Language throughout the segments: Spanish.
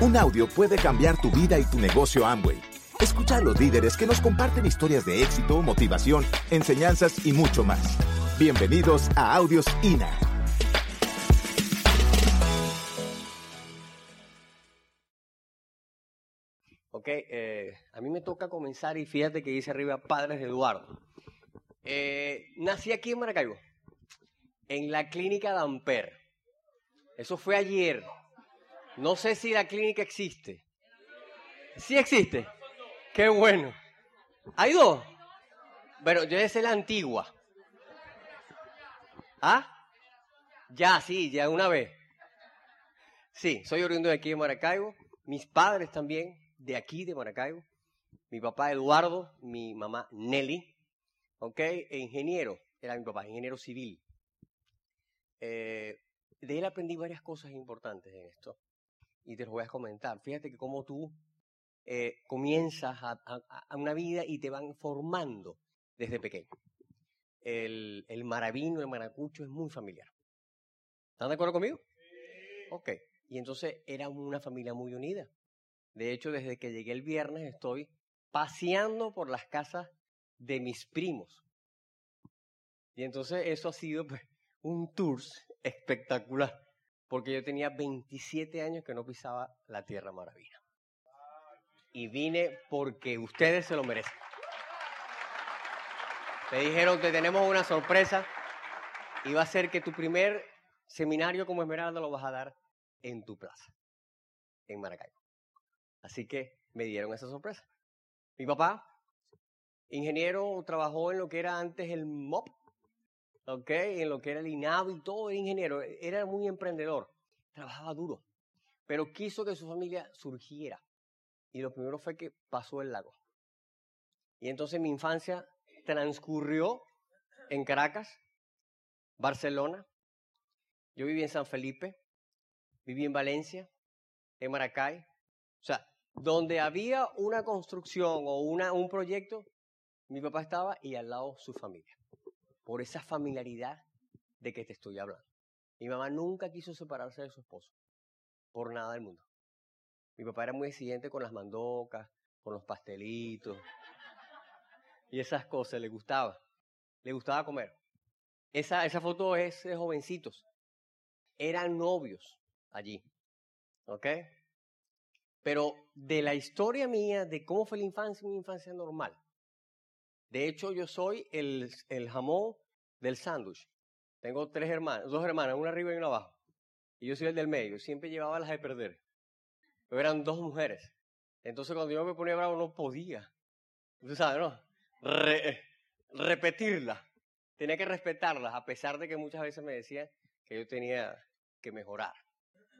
Un audio puede cambiar tu vida y tu negocio Amway. Escucha a los líderes que nos comparten historias de éxito, motivación, enseñanzas y mucho más. Bienvenidos a Audios INA. Ok, eh, a mí me toca comenzar y fíjate que dice arriba Padres de Eduardo. Eh, nací aquí en Maracaibo, en la clínica de Amper. Eso fue ayer. No sé si la clínica existe. ¿Sí existe? Qué bueno. ¿Hay dos? Pero yo es la antigua. ¿Ah? Ya, sí, ya una vez. Sí, soy oriundo de aquí de Maracaibo. Mis padres también de aquí, de Maracaibo. Mi papá Eduardo, mi mamá Nelly, ¿ok? E ingeniero, era mi papá, ingeniero civil. Eh, de él aprendí varias cosas importantes en esto y te lo voy a comentar. Fíjate que como tú eh, comienzas a, una vida y te van formando desde pequeño. El, el maravino, el maracucho es muy familiar. ¿Están de acuerdo conmigo? Ok. Y entonces era una familia muy unida. De hecho, desde que llegué el viernes estoy paseando por las casas de mis primos. Y entonces eso ha sido pues, un tour espectacular, porque yo tenía 27 años que no pisaba la Tierra Maravilla. Y vine porque ustedes se lo merecen. Me dijeron que tenemos una sorpresa y va a ser que tu primer seminario como Esmeralda lo vas a dar en tu plaza, en Maracaibo. Así que me dieron esa sorpresa. Mi papá, ingeniero, trabajó en lo que era antes el MOP, ¿ok? En lo que era el INAV y todo, era ingeniero, era muy emprendedor, trabajaba duro, pero quiso que su familia surgiera. Y lo primero fue que pasó el lago. Y entonces mi infancia transcurrió en Caracas, Barcelona, yo viví en San Felipe, viví en Valencia, en Maracay. O sea, donde había una construcción o una, un proyecto, mi papá estaba y al lado su familia. Por esa familiaridad de que te estoy hablando. Mi mamá nunca quiso separarse de su esposo. Por nada del mundo. Mi papá era muy exigente con las mandocas, con los pastelitos. Y esas cosas, le gustaba. Le gustaba comer. Esa, esa foto es de jovencitos. Eran novios allí. ¿Ok? Pero de la historia mía, de cómo fue la infancia, una infancia normal. De hecho, yo soy el, el jamón del sándwich. Tengo tres hermanas, dos hermanas, una arriba y una abajo. Y yo soy el del medio. Siempre llevaba las de perder. Pero eran dos mujeres. Entonces, cuando yo me ponía bravo, no podía. Tú sabes, repetirlas. Tenía que respetarlas, a pesar de que muchas veces me decían que yo tenía que mejorar.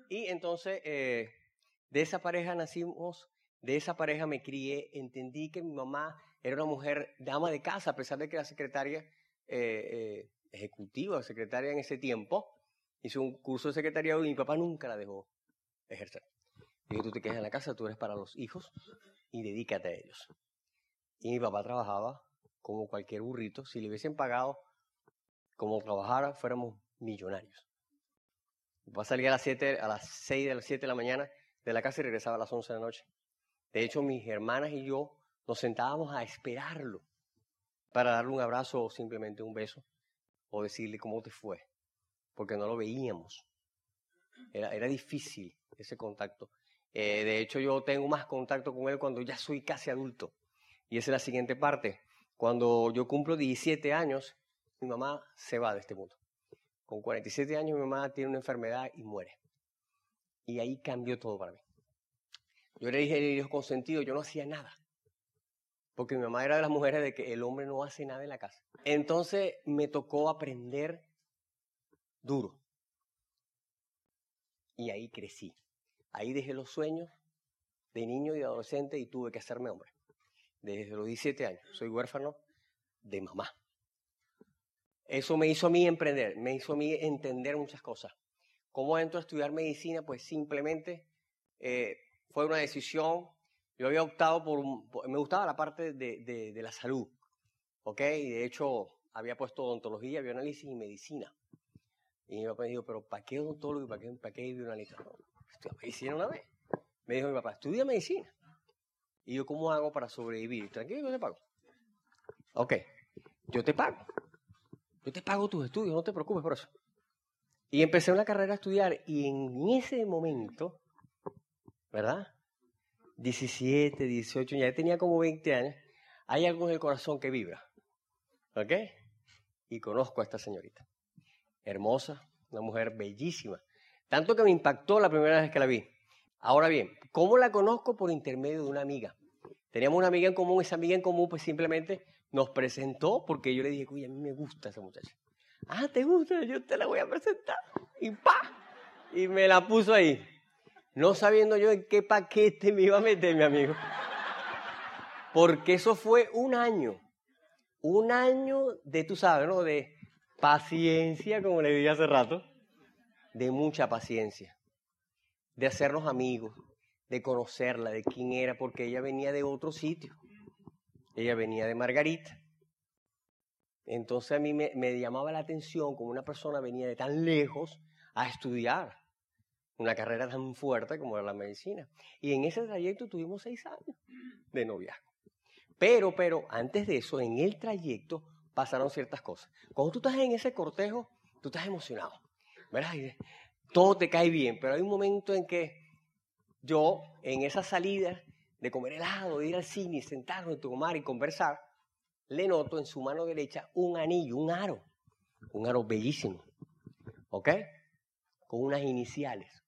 Y entonces, eh, de esa pareja nacimos, de esa pareja me crié, entendí que mi mamá era una mujer dama de casa, a pesar de que era secretaria eh, eh, ejecutiva, secretaria en ese tiempo. Hizo un curso de secretariado y mi papá nunca la dejó ejercer. Dijo, tú te quedas en la casa, tú eres para los hijos y dedícate a ellos. Y mi papá trabajaba como cualquier burrito. Si le hubiesen pagado como trabajara, fuéramos millonarios. Mi papá salía a las, siete, a las 6 de las 7 de la mañana de la casa y regresaba a las 11 de la noche. De hecho, mis hermanas y yo nos sentábamos a esperarlo para darle un abrazo o simplemente un beso o decirle cómo te fue, porque no lo veíamos. Era, era difícil ese contacto. Eh, de hecho, yo tengo más contacto con él cuando ya soy casi adulto. Y esa es la siguiente parte. Cuando yo cumplo 17 años, mi mamá se va de este mundo. Con 47 años mi mamá tiene una enfermedad y muere. Y ahí cambió todo para mí. Yo le dije, Dios consentido, yo no hacía nada. Porque mi mamá era de las mujeres de que el hombre no hace nada en la casa. Entonces me tocó aprender duro. Y ahí crecí. Ahí dejé los sueños de niño y adolescente y tuve que hacerme hombre. Desde los 17 años. Soy huérfano de mamá. Eso me hizo a mí emprender, me hizo a mí entender muchas cosas. ¿Cómo entro a estudiar medicina? Pues simplemente eh, fue una decisión. Yo había optado por, me gustaba la parte de, de, la salud, ¿ok? Y de hecho había puesto odontología, bioanálisis y medicina. Y mi papá me dijo, pero ¿para qué odontólogo para qué, para qué estudié medicina una vez. Me dijo mi papá, estudia medicina. Y yo, ¿cómo hago para sobrevivir? Tranquilo, yo te pago. Ok, yo te pago. Yo te pago tus estudios, no te preocupes por eso. Y empecé una carrera a estudiar y en ese momento, ¿verdad? 17, 18, ya tenía como 20 años, hay algo en el corazón que vibra. ¿Ok? Y conozco a esta señorita. Hermosa, una mujer bellísima. Tanto que me impactó la primera vez que la vi. Ahora bien, ¿cómo la conozco? Por intermedio de una amiga. Teníamos una amiga en común, esa amiga en común pues simplemente nos presentó porque yo le dije, uy, a mí me gusta esa muchacha. Ah, ¿te gusta? Yo te la voy a presentar. Y pa, y me la puso ahí. No sabiendo yo en qué paquete me iba a meter, mi amigo. Porque eso fue un año. Un año de, tú sabes, ¿no? De paciencia, como le dije hace rato. De mucha paciencia. De hacernos amigos. De conocerla, de quién era, porque ella venía de otro sitio. Ella venía de Margarita. Entonces a mí me, me llamaba la atención como una persona venía de tan lejos a estudiar una carrera tan fuerte como la medicina. Y en ese trayecto tuvimos seis años de noviazgo. Pero, pero, antes de eso, en el trayecto pasaron ciertas cosas. Cuando tú estás en ese cortejo, tú estás emocionado, ¿verdad? Todo te cae bien, pero hay un momento en que yo, en esa salida de comer helado, de ir al cine, sentarnos, tomar y conversar, le noto en su mano derecha un anillo, un aro, un aro bellísimo, ¿ok? Con unas iniciales.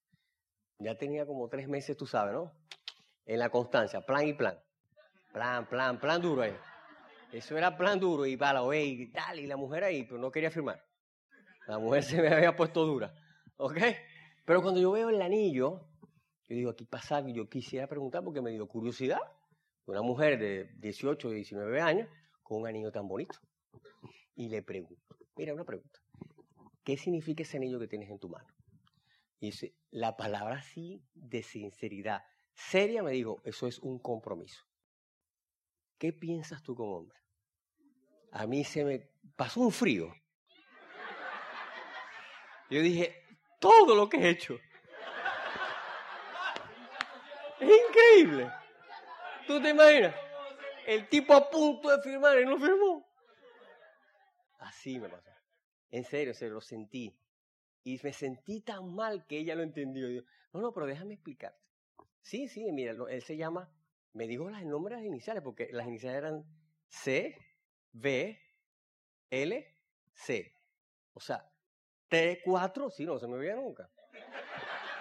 Ya tenía como tres meses, tú sabes, ¿no? En la constancia, plan y plan. Plan, plan, plan duro ahí. Eso era plan duro y para y tal, y la mujer ahí, pero no quería firmar. La mujer se me había puesto dura, ¿ok? Pero cuando yo veo el anillo, yo digo, aquí pasa, yo quisiera preguntar porque me dio curiosidad. Una mujer de 18, 19 años con un anillo tan bonito. Y le pregunto, mira, una pregunta. ¿Qué significa ese anillo que tienes en tu mano? Y la palabra así de sinceridad. Seria me dijo, eso es un compromiso. ¿Qué piensas tú como hombre? A mí se me pasó un frío. Yo dije, todo lo que he hecho. Es increíble. ¿Tú te imaginas? El tipo a punto de firmar y no firmó. Así me pasó. En serio, se lo sentí. Y me sentí tan mal que ella lo entendió. no, no, pero déjame explicarte. Sí, sí, mira, él se llama me dijo las nombres iniciales, porque las iniciales eran C, B, L, C. O sea, T4, sí, no se me veía nunca.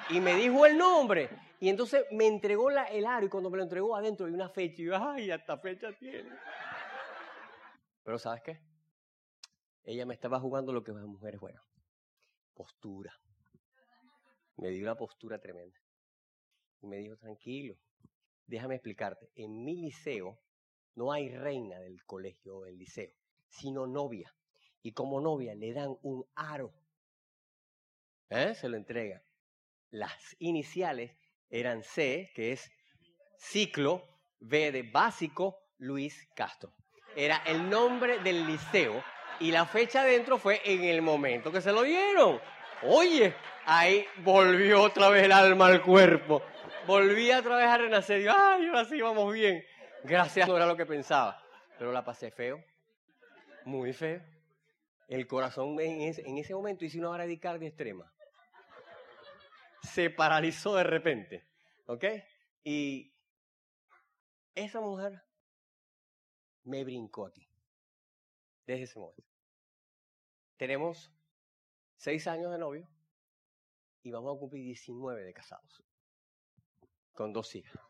Y me dijo el nombre. Y entonces me entregó la, el aro y cuando me lo entregó adentro hay una fecha. Y yo, ay, hasta fecha tiene. Pero ¿sabes qué? Ella me estaba jugando lo que las mujeres juegan. Postura. Me dio una postura tremenda. Y me dijo, tranquilo, déjame explicarte, en mi liceo no hay reina del colegio o del liceo, sino novia. Y como novia le dan un aro. ¿Eh? Se lo entrega. Las iniciales eran C, que es ciclo, B de básico, Luis Castro. Era el nombre del liceo y la fecha adentro fue en el momento que se lo dieron. Oye, ahí volvió otra vez el alma al cuerpo volví otra vez a renacer. Digo, ay, ahora sí vamos bien. Gracias, no era lo que pensaba. Pero la pasé feo, muy feo. El corazón en ese, momento hice una bradicardia extrema. Se paralizó de repente. ¿Ok? Y esa mujer me brincó aquí. Desde ese momento. Tenemos seis años de novio y vamos a cumplir 19 de casados con dos hijas.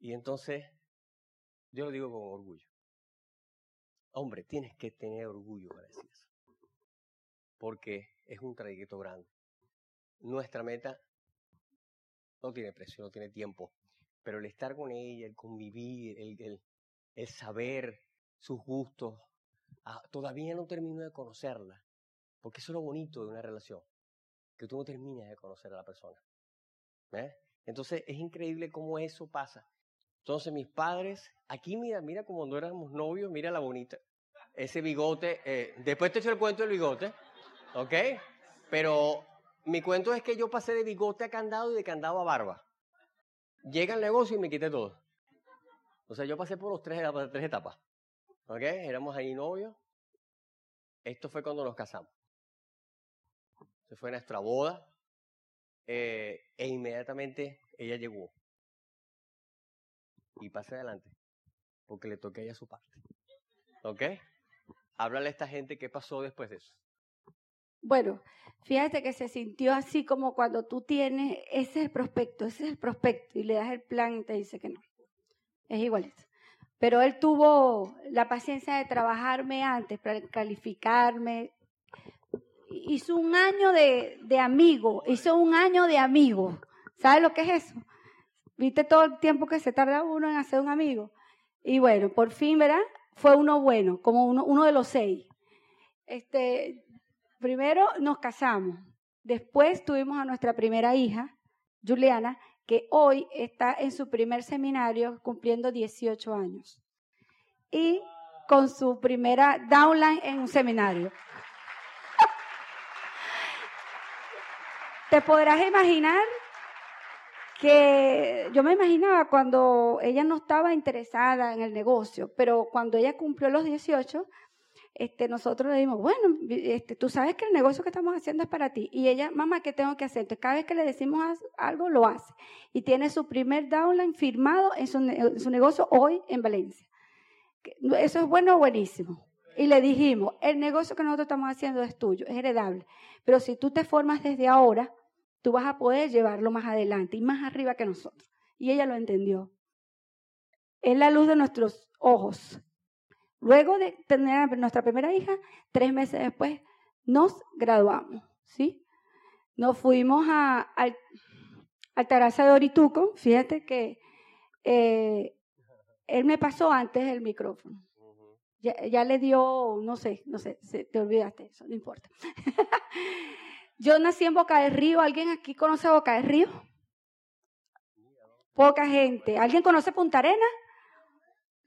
Y entonces, yo lo digo con orgullo. Hombre, tienes que tener orgullo para decir eso. Porque es un trayecto grande. Nuestra meta no tiene precio, no tiene tiempo. Pero el estar con ella, el convivir, el, el, saber sus gustos, ah, todavía no termino de conocerla. Porque eso es lo bonito de una relación. Que tú no terminas de conocer a la persona. Entonces es increíble cómo eso pasa. Entonces mis padres, aquí mira, mira como cuando éramos novios, mira la bonita. Ese bigote, eh, después te echo el cuento del bigote, ¿ok? Pero mi cuento es que yo pasé de bigote a candado y de candado a barba. Llega el negocio y me quité todo. O sea, yo pasé por los tres, las tres etapas. ¿Ok? Éramos ahí novios. Esto fue cuando nos casamos. Se fue nuestra boda. eh, e inmediatamente ella llegó. Y pasé adelante. Porque le toqué a ella su parte. ¿Ok? Háblale a esta gente qué pasó después de eso. Bueno, fíjate que se sintió así como cuando tú tienes, ese es el prospecto, ese es el prospecto, y le das el plan y te dice que no. Es igualito. Pero él tuvo la paciencia de trabajarme antes para calificarme. Hizo un año de, de amigo, hizo un año de amigo. ¿Sabes lo que es eso? ¿Viste todo el tiempo que se tarda uno en hacer un amigo? Y bueno, por fin, ¿verdad? Fue uno bueno, como uno, uno de los seis. Este, primero nos casamos, después tuvimos a nuestra primera hija, Juliana, que hoy está en su primer seminario cumpliendo 18 años. Y con su primera downline en un seminario. Te podrás imaginar que yo me imaginaba cuando ella no estaba interesada en el negocio, pero cuando ella cumplió los 18, este, nosotros le dijimos, bueno, este, tú sabes que el negocio que estamos haciendo es para ti. Y ella, mamá, ¿qué tengo que hacer? Entonces, cada vez que le decimos algo, lo hace. Y tiene su primer downline firmado en su, en su negocio hoy en Valencia. Eso es bueno o buenísimo. Y le dijimos, el negocio que nosotros estamos haciendo es tuyo, es heredable. Pero si tú te formas desde ahora, tú vas a poder llevarlo más adelante y más arriba que nosotros. Y ella lo entendió. Es la luz de nuestros ojos. Luego de tener nuestra primera hija, tres meses después, nos graduamos, ¿sí? Nos fuimos a, al, al Taraza de Orituco. Fíjate que eh, él me pasó antes el micrófono. Ya, ya, le dio, no sé, no sé, te olvidaste eso, no importa. Yo nací en Boca del Río. ¿Alguien aquí conoce Boca del Río? Poca gente. ¿Alguien conoce Punta Arena?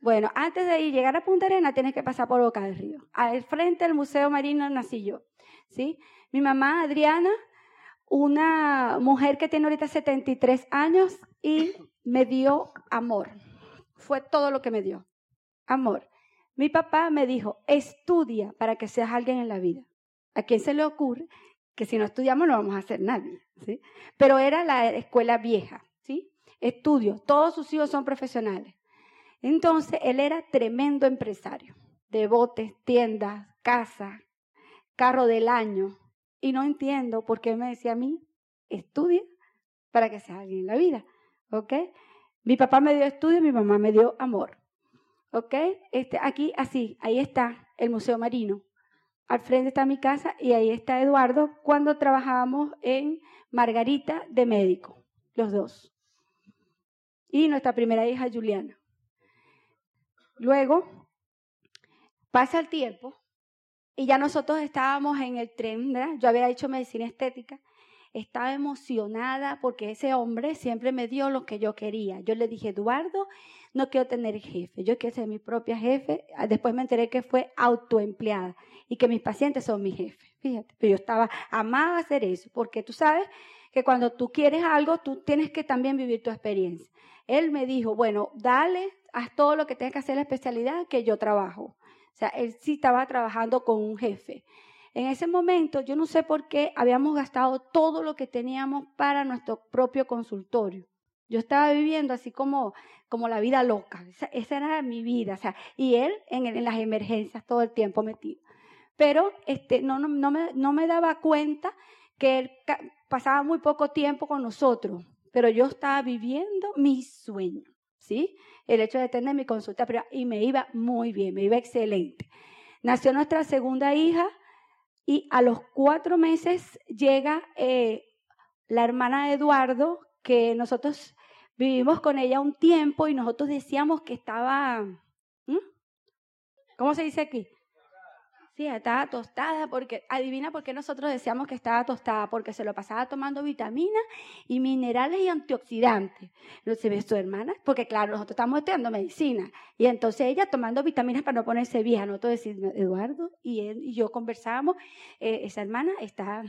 Bueno, antes de llegar a Punta Arena tienes que pasar por Boca del Río. Al frente del Museo Marino nací yo. ¿sí? Mi mamá, Adriana, una mujer que tiene ahorita 73 años y me dio amor. Fue todo lo que me dio. Amor. Mi papá me dijo, estudia para que seas alguien en la vida. ¿A quién se le ocurre que si no estudiamos no vamos a hacer nadie? ¿sí? Pero era la escuela vieja. ¿sí? Estudio. Todos sus hijos son profesionales. Entonces, él era tremendo empresario, de botes, tiendas, casa, carro del año. Y no entiendo por qué me decía a mí, estudia para que seas alguien en la vida. ¿Ok? Mi papá me dio estudio, mi mamá me dio amor. ¿Ok? Este, aquí, así, ahí está el Museo Marino. Al frente está mi casa y ahí está Eduardo cuando trabajábamos en Margarita de médico, los dos. Y nuestra primera hija, Juliana. Luego pasa el tiempo y ya nosotros estábamos en el tren. Yo había hecho medicina estética, estaba emocionada porque ese hombre siempre me dio lo que yo quería. Yo le dije, Eduardo, no quiero tener jefe, yo quiero ser mi propia jefe. Después me enteré que fue autoempleada y que mis pacientes son mi jefe. Fíjate, pero yo estaba, amaba hacer eso, porque tú sabes que cuando tú quieres algo, tú tienes que también vivir tu experiencia. Él me dijo, bueno, dale, haz todo lo que tengas que hacer la especialidad que yo trabajo. O sea, él sí estaba trabajando con un jefe. En ese momento, yo no sé por qué habíamos gastado todo lo que teníamos para nuestro propio consultorio. Yo estaba viviendo así como, como la vida loca. Esa, era mi vida. O sea, y él en, en, las emergencias todo el tiempo metido. Pero este, no, no, no, me, no me daba cuenta que él pasaba muy poco tiempo con nosotros. Pero yo estaba viviendo mi sueño. ¿Sí? El hecho de tener mi consulta y me iba muy bien, me iba excelente. Nació nuestra segunda hija y a los cuatro meses llega eh, la hermana de Eduardo, que nosotros vivimos con ella un tiempo y nosotros decíamos que estaba, ¿cómo se dice aquí? Estaba tostada porque, adivina por qué nosotros decíamos que estaba tostada, porque se lo pasaba tomando vitaminas y minerales y antioxidantes. No se ve su hermana, porque claro, nosotros estamos estudiando medicina y entonces ella tomando vitaminas para no ponerse vieja, nosotros decimos, Eduardo y él y yo conversábamos, eh, esa hermana está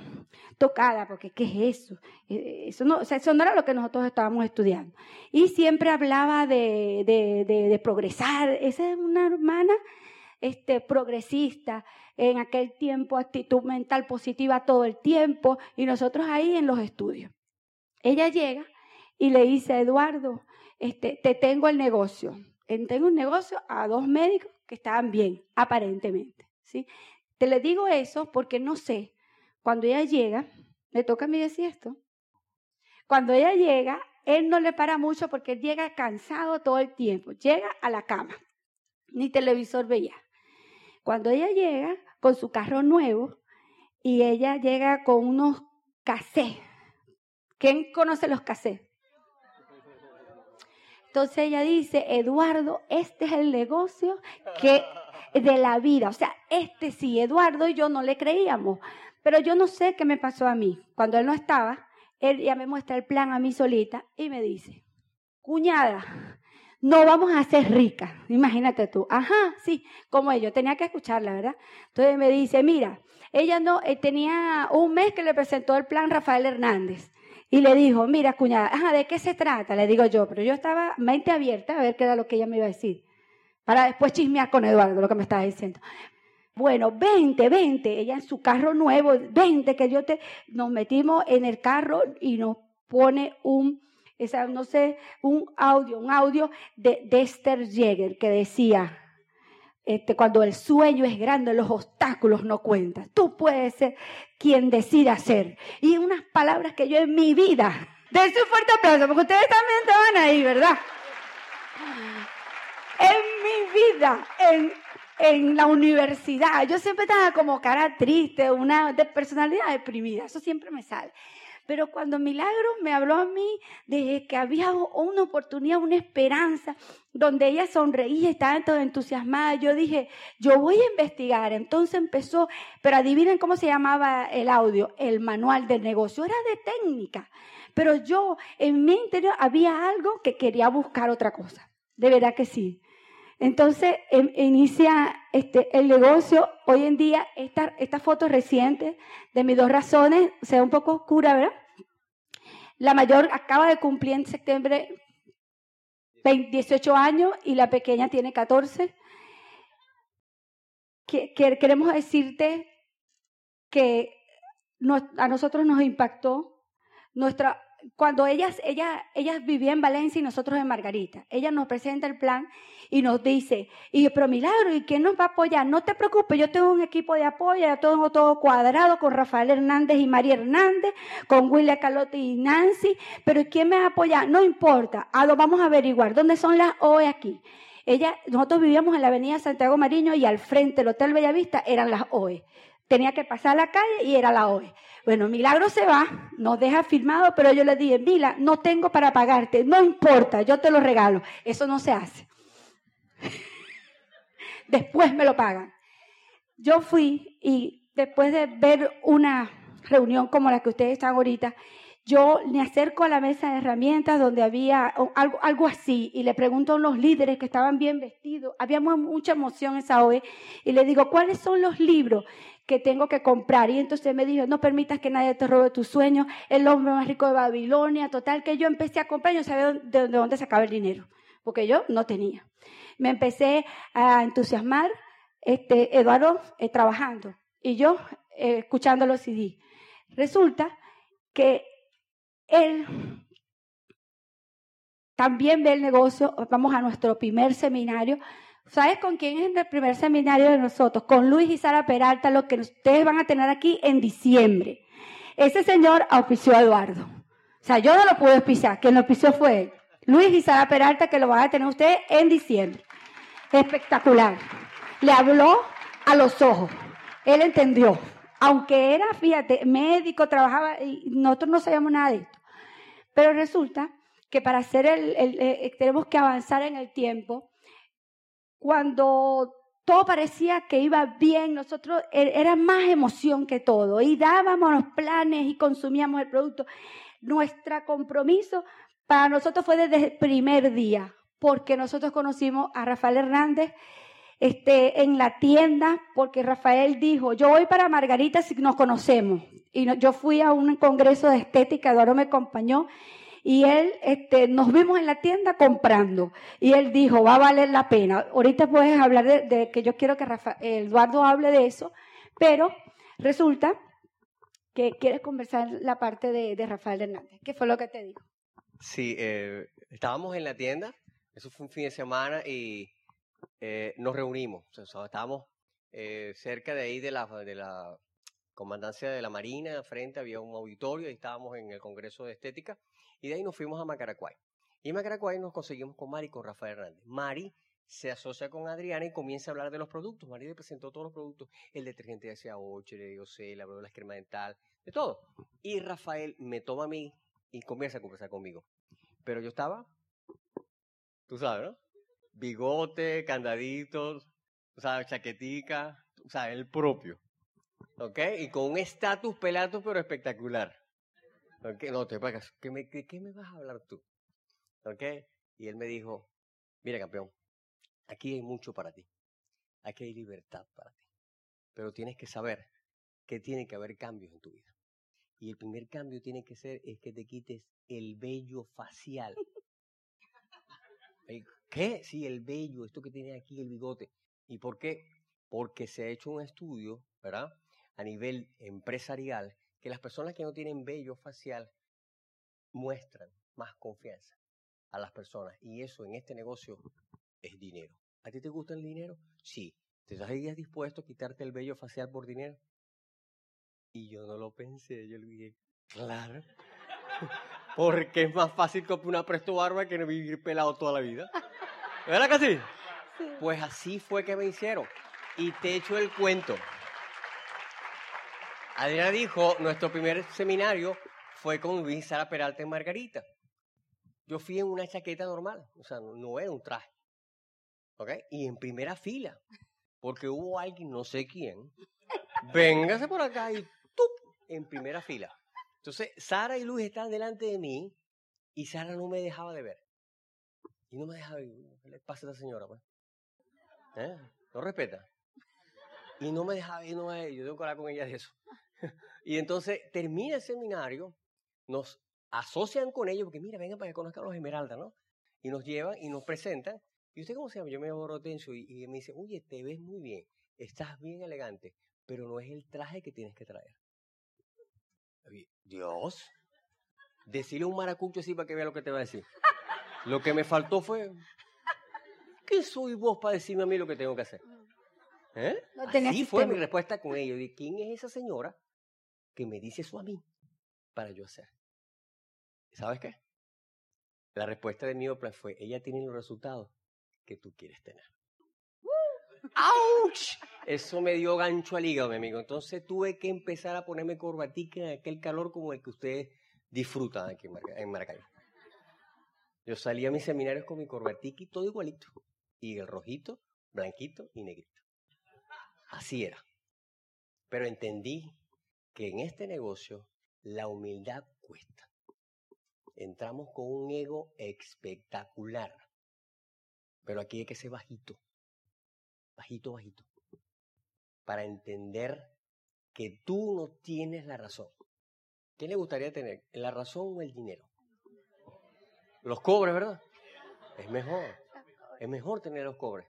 tocada, porque ¿qué es eso? Eh, eso, no, eso no era lo que nosotros estábamos estudiando. Y siempre hablaba de, de, de, de progresar, esa es una hermana este, progresista, en aquel tiempo actitud mental positiva todo el tiempo y nosotros ahí en los estudios. Ella llega y le dice a Eduardo, este, te tengo el negocio. Tengo un negocio a dos médicos que estaban bien, aparentemente. ¿sí? Te le digo eso porque no sé, cuando ella llega, me toca a mí decir esto, cuando ella llega, él no le para mucho porque él llega cansado todo el tiempo, llega a la cama, ni televisor veía. Cuando ella llega con su carro nuevo y ella llega con unos casés. ¿Quién conoce los casés? Entonces ella dice, Eduardo, este es el negocio que de la vida. O sea, este sí, Eduardo y yo no le creíamos. Pero yo no sé qué me pasó a mí. Cuando él no estaba, él ya me muestra el plan a mí solita y me dice, cuñada, no vamos a ser ricas. Imagínate tú. Ajá, sí, como yo tenía que escucharla, ¿verdad? Entonces me dice, mira, ella no eh, tenía un mes que le presentó el plan Rafael Hernández. Y le dijo, mira, cuñada, ajá, ¿de qué se trata? Le digo yo, pero yo estaba mente abierta a ver qué era lo que ella me iba a decir. Para después chismear con Eduardo, lo que me estaba diciendo. Bueno, vente, vente, ella en su carro nuevo, vente, que yo te... Nos metimos en el carro y nos pone un esa, no sé, un audio, un audio de Dexter Jäger que decía, este, cuando el sueño es grande, los obstáculos no cuentan. Tú puedes ser quien decida ser. Y unas palabras que yo en mi vida, dense un fuerte aplauso, porque ustedes también estaban ahí, ¿verdad? En mi vida, en, en la universidad, yo siempre estaba como cara triste, una de personalidad deprimida, eso siempre me sale. Pero cuando Milagro me habló a mí de que había una oportunidad, una esperanza, donde ella sonreía y estaba todo entusiasmada, yo dije, yo voy a investigar. Entonces empezó, pero adivinen cómo se llamaba el audio, el manual del negocio, era de técnica. Pero yo en mi interior había algo que quería buscar otra cosa. De verdad que sí. Entonces em, inicia este, el negocio. Hoy en día, esta, esta foto reciente de mis dos razones, sea un poco oscura, ¿verdad? La mayor acaba de cumplir en septiembre 18 años y la pequeña tiene 14. Que, queremos decirte que a nosotros nos impactó nuestra cuando ellas, ellas, ellas vivían en Valencia y nosotros en Margarita. Ella nos presenta el plan y nos dice, y pero milagro, ¿y quién nos va a apoyar? No te preocupes, yo tengo un equipo de apoyo, ya tengo todo cuadrado con Rafael Hernández y María Hernández, con William Calote y Nancy, pero ¿quién me va a apoyar? No importa, a lo vamos a averiguar, ¿dónde son las OE aquí? Ella, nosotros vivíamos en la avenida Santiago Mariño y al frente del Hotel Bellavista eran las OE. Tenía que pasar la calle y era la OE. Bueno, Milagro se va, nos deja firmado, pero yo le dije, Mila, no tengo para pagarte, no importa, yo te lo regalo. Eso no se hace. Después me lo pagan. Yo fui y después de ver una reunión como la que ustedes están ahorita, yo me acerco a la mesa de herramientas donde había algo, algo así y le pregunto a los líderes que estaban bien vestidos, había mucha emoción esa OE, y le digo, ¿cuáles son los libros que tengo que comprar? Y entonces me dijo, no permitas que nadie te robe tus sueños, el hombre más rico de Babilonia, total, que yo empecé a comprar y no sabía de, dónde sacaba el dinero, porque yo no tenía. Me empecé a entusiasmar, este, Eduardo eh, trabajando y yo eh, escuchando los CD. Resulta que él también ve el negocio. Vamos a nuestro primer seminario. ¿Sabes con quién es el primer seminario de nosotros? Con Luis y Sara Peralta, lo que ustedes van a tener aquí en diciembre. Ese señor auspició a Eduardo. O sea, yo no lo pude auspiciar, quien lo auspició fue él. Luis y Sara Peralta, que lo van a tener ustedes en diciembre. Espectacular. Le habló a los ojos. Él entendió. Aunque era, fíjate, médico, trabajaba, y nosotros no sabíamos nada de esto. Pero resulta que para hacer el, eh, tenemos que avanzar en el tiempo. Cuando todo parecía que iba bien, nosotros er, era más emoción que todo y dábamos los planes y consumíamos el producto. Nuestro compromiso para nosotros fue desde el primer día, porque nosotros conocimos a Rafael Hernández este, en la tienda, porque Rafael dijo, yo voy para Margarita si nos conocemos. Y yo fui a un congreso de estética, Eduardo me acompañó, y él, este, nos vimos en la tienda comprando. Y él dijo, va a valer la pena. Ahorita puedes hablar de, que yo quiero que Eduardo hable de eso, pero resulta que quieres conversar la parte de, Rafael Hernández. ¿Qué fue lo que te dijo? Sí, eh, estábamos en la tienda, eso fue un fin de semana y eh, nos reunimos. estábamos eh, cerca de ahí de la, de la comandancia de la Marina, frente había un auditorio y estábamos en el Congreso de Estética y de ahí nos fuimos a Macaracuay. Y en Macaracuay nos conseguimos con Mari y con Rafael Hernández. Mari se asocia con Adriana y comienza a hablar de los productos. Mari le presentó todos los productos, el detergente de hacia 8, el IOC, la la crema dental, de todo. Y Rafael me toma a mí y comienza a conversar conmigo. Pero yo estaba, tú sabes, ¿no? Bigote, candaditos, o sea, chaquetica, o sea, el propio. ¿Ok? Y con un estatus pelato, pero espectacular. ¿Ok? No te pagas. ¿Qué me, qué me vas a hablar tú? ¿Ok? Y él me dijo, mira campeón, aquí hay mucho para ti. Aquí hay libertad para ti. Pero tienes que saber que tiene que haber cambios en tu vida. Y el primer cambio tiene que ser es que te quites el vello facial. ¿Qué? Sí, el vello, esto que tiene aquí, el bigote. ¿Y por qué? Porque se ha hecho un estudio, ¿verdad? A nivel empresarial, que las personas que no tienen vello facial muestran más confianza a las personas. Y eso en este negocio es dinero. ¿A ti te gusta el dinero? Sí. ¿Te estarías dispuesto a quitarte el vello facial por dinero? Y yo no lo pensé, yo le dije, claro. Porque es más fácil comprar una presto barba que no vivir pelado toda la vida. ¿Verdad que sí? Pues así fue que me hicieron. Y te echo el cuento. Adriana dijo, nuestro primer seminario fue con Luis Sara Peralta en Margarita. Yo fui en una chaqueta normal, o sea, no, era un traje. ¿Ok? Y en primera fila, porque hubo alguien, no sé quién, véngase por acá y ¡tup! en primera fila. Entonces, Sara y Luis están delante de mí y Sara no me dejaba de ver. Y no me dejaba de ver. ¿Qué le pasa a esta señora, pues? ¿Eh? No respeta. Y no me dejaba, y no me, yo tengo que hablar con ella de eso. y entonces termina el seminario, nos asocian con ellos, porque mira, vengan para que conozcan los Esmeraldas, ¿no? Y nos llevan y nos presentan. ¿Y usted cómo se llama? Yo me llamo Rotencio y, y me dice, oye, te ves muy bien, estás bien elegante, pero no es el traje que tienes que traer. Dios, decirle un maracucho así para que vea lo que te va a decir. Lo que me faltó fue, ¿qué soy vos para decirme a mí lo que tengo que hacer? ¿Eh? Así fue mi respuesta con ellos. De quién es esa señora que me dice eso a mí para yo hacer. ¿Sabes qué? La respuesta de mi opla fue, ella tiene los resultados que tú quieres tener. ¡Auch! Eso me dio gancho al hígado, mi amigo. Entonces tuve que empezar a ponerme corbatica en aquel calor como el que ustedes disfrutan aquí en Maracaibo. Yo salía a mis seminarios con mi corbatica y todo igualito. Y el rojito, blanquito y negrito. Así era. Pero entendí que en este negocio la humildad cuesta. Entramos con un ego espectacular. Pero aquí hay que ser bajito. Bajito, bajito. Para entender que tú no tienes la razón. ¿Qué le gustaría tener? ¿La razón o el dinero? Los cobres, ¿verdad? Es mejor. Es mejor tener los cobres.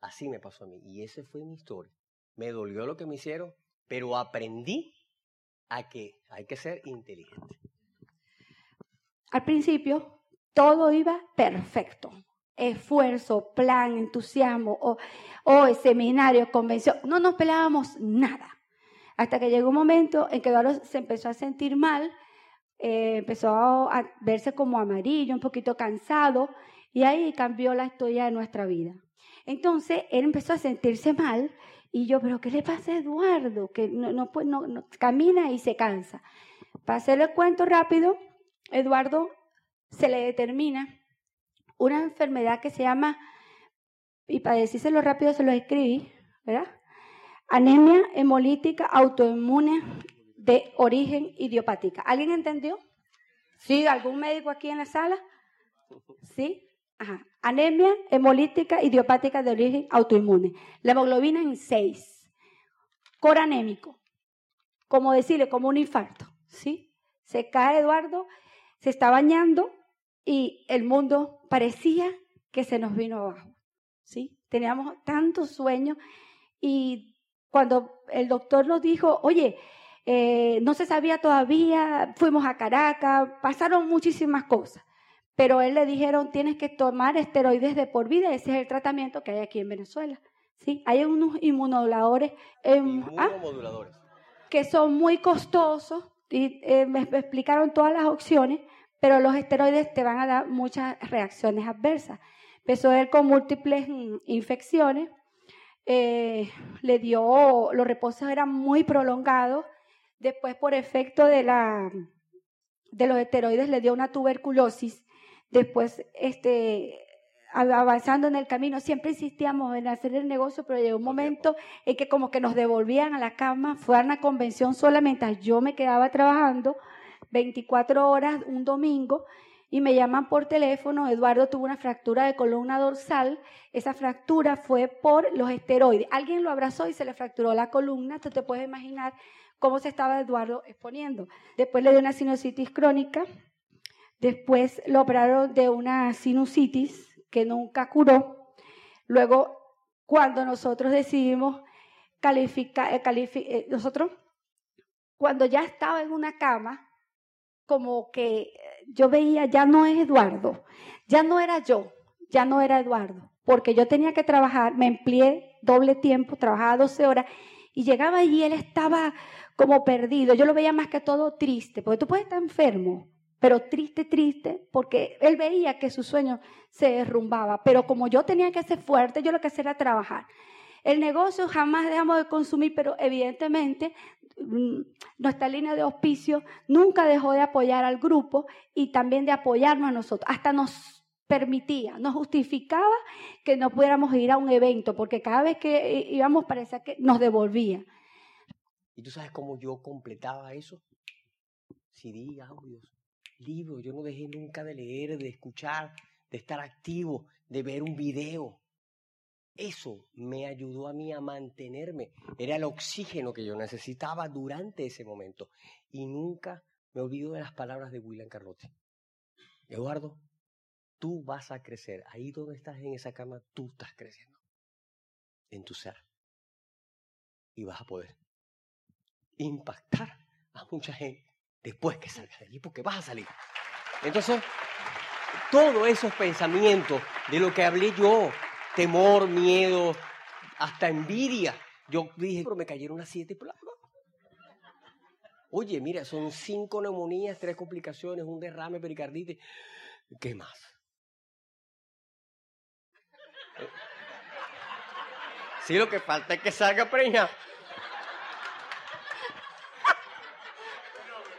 Así me pasó a mí. Y esa fue mi historia. Me dolió lo que me hicieron, pero aprendí a que hay que ser inteligente. Al principio, todo iba perfecto. Esfuerzo, plan, entusiasmo, o, seminario, convención. No nos peleábamos nada. Hasta que llegó un momento en que Eduardo se empezó a sentir mal, eh, empezó a verse como amarillo, un poquito cansado, y ahí cambió la historia de nuestra vida. Entonces él empezó a sentirse mal y yo, pero ¿qué le pasa a Eduardo? Que no, no, no, camina y se cansa. Para hacerle el cuento rápido, Eduardo se le determina una enfermedad que se llama y para decírselo rápido se lo escribí, ¿verdad? Anemia hemolítica autoinmune de origen idiopática. ¿Alguien entendió? ¿Sí? ¿Algún médico aquí en la sala? ¿Sí? Anemia hemolítica idiopática de origen autoinmune. La hemoglobina en 6. Cor anémico. Como decirle, como un infarto. ¿Sí? Se cae Eduardo, se está bañando y el mundo parecía que se nos vino abajo. ¿Sí? Teníamos tantos sueños y cuando el doctor nos dijo, oye, eh, no se sabía todavía, fuimos a Caracas, pasaron muchísimas cosas. Pero él le dijeron, tienes que tomar esteroides de por vida, ese es el tratamiento que hay aquí en Venezuela. ¿sí? Hay unos inmunomoduladores, ¿ah? que son muy costosos y eh, me explicaron todas las opciones, pero los esteroides te van a dar muchas reacciones adversas. Empezó él con múltiples mm, infecciones, eh, le dio, los reposos eran muy prolongados, después por efecto de, la, de los esteroides le dio una tuberculosis, después este, avanzando en el camino, siempre insistíamos en hacer el negocio, pero llegó un momento en que como que nos devolvían a la cama, fue a una convención solamente, yo me quedaba trabajando 24 horas un domingo y me llaman por teléfono, Eduardo tuvo una fractura de columna dorsal, esa fractura fue por los esteroides. Alguien lo abrazó y se le fracturó la columna, tú te puedes imaginar cómo se estaba Eduardo exponiendo. Después le dio una sinusitis crónica, después lo operaron de una sinusitis que nunca curó. Luego, cuando nosotros decidimos calificar, eh, eh, nosotros, cuando ya estaba en una cama, como que yo veía, ya no es Eduardo, ya no era yo, ya no era Eduardo, porque yo tenía que trabajar, me empleé doble tiempo, trabajaba 12 horas y llegaba y él estaba como perdido. Yo lo veía más que todo triste, porque tú puedes estar enfermo, pero triste, triste, porque él veía que su sueño se derrumbaba. Pero como yo tenía que ser fuerte, yo lo que hacía era trabajar. El negocio jamás dejamos de consumir, pero evidentemente mm, nuestra línea de auspicio nunca dejó de apoyar al grupo y también de apoyarnos a nosotros. Hasta nos permitía, nos justificaba que no pudiéramos ir a un evento, porque cada vez que íbamos parecía que nos devolvía. ¿Y tú sabes cómo yo completaba eso? CD, audios, libros. Yo no dejé nunca de leer, de escuchar, de estar activo, de ver un video. Eso me ayudó a mí a mantenerme. Era el oxígeno que yo necesitaba durante ese momento. Y nunca me olvido de las palabras de William Carlotti. Eduardo, tú vas a crecer. Ahí donde estás en esa cama, tú estás creciendo. En tu ser. Y vas a poder impactar a mucha gente después que salgas de allí, porque vas a salir. Entonces, todos esos pensamientos de lo que hablé yo, temor, miedo, hasta envidia. Yo dije, pero me cayeron unas siete placas. Oye, mira, son cinco neumonías, tres complicaciones, un derrame, pericarditis. ¿Qué más? Sí, lo que falta es que salga preña.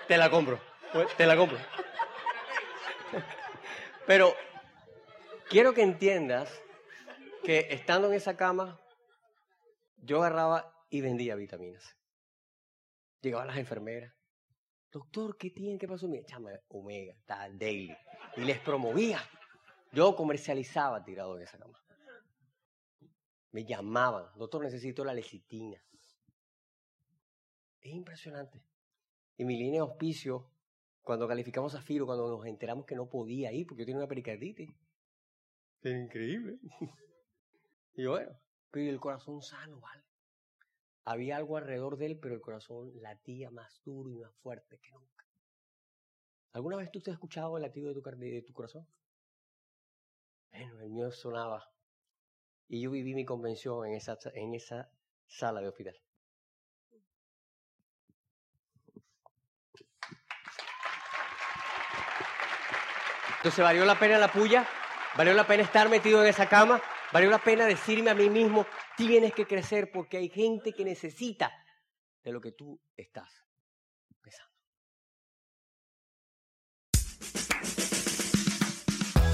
Te la compro, te la compro. Pero quiero que entiendas que estando en esa cama, yo agarraba y vendía vitaminas. Llegaban las enfermeras. Doctor, ¿qué tiene? ¿Qué pasó? Me chama Omega, tal, Daily. Y les promovía. Yo comercializaba tirado en esa cama. Me llamaban, doctor, necesito la lecitina. Es impresionante. Y mi línea de auspicio, cuando calificamos a Firo, cuando nos enteramos que no podía ir porque yo tenía una pericarditis. Es increíble. Y bueno, pero el corazón sano, ¿vale? Había algo alrededor de él, pero el corazón latía más duro y más fuerte que nunca. ¿Alguna vez tú te has escuchado el latido de tu, de tu corazón? Bueno, el mío sonaba. Y yo viví mi convención en esa, en esa sala de hospital. Entonces, ¿valió la pena la puya? ¿Valió la pena estar metido en esa cama? Vale la pena decirme a mí mismo, tienes que crecer porque hay gente que necesita de lo que tú estás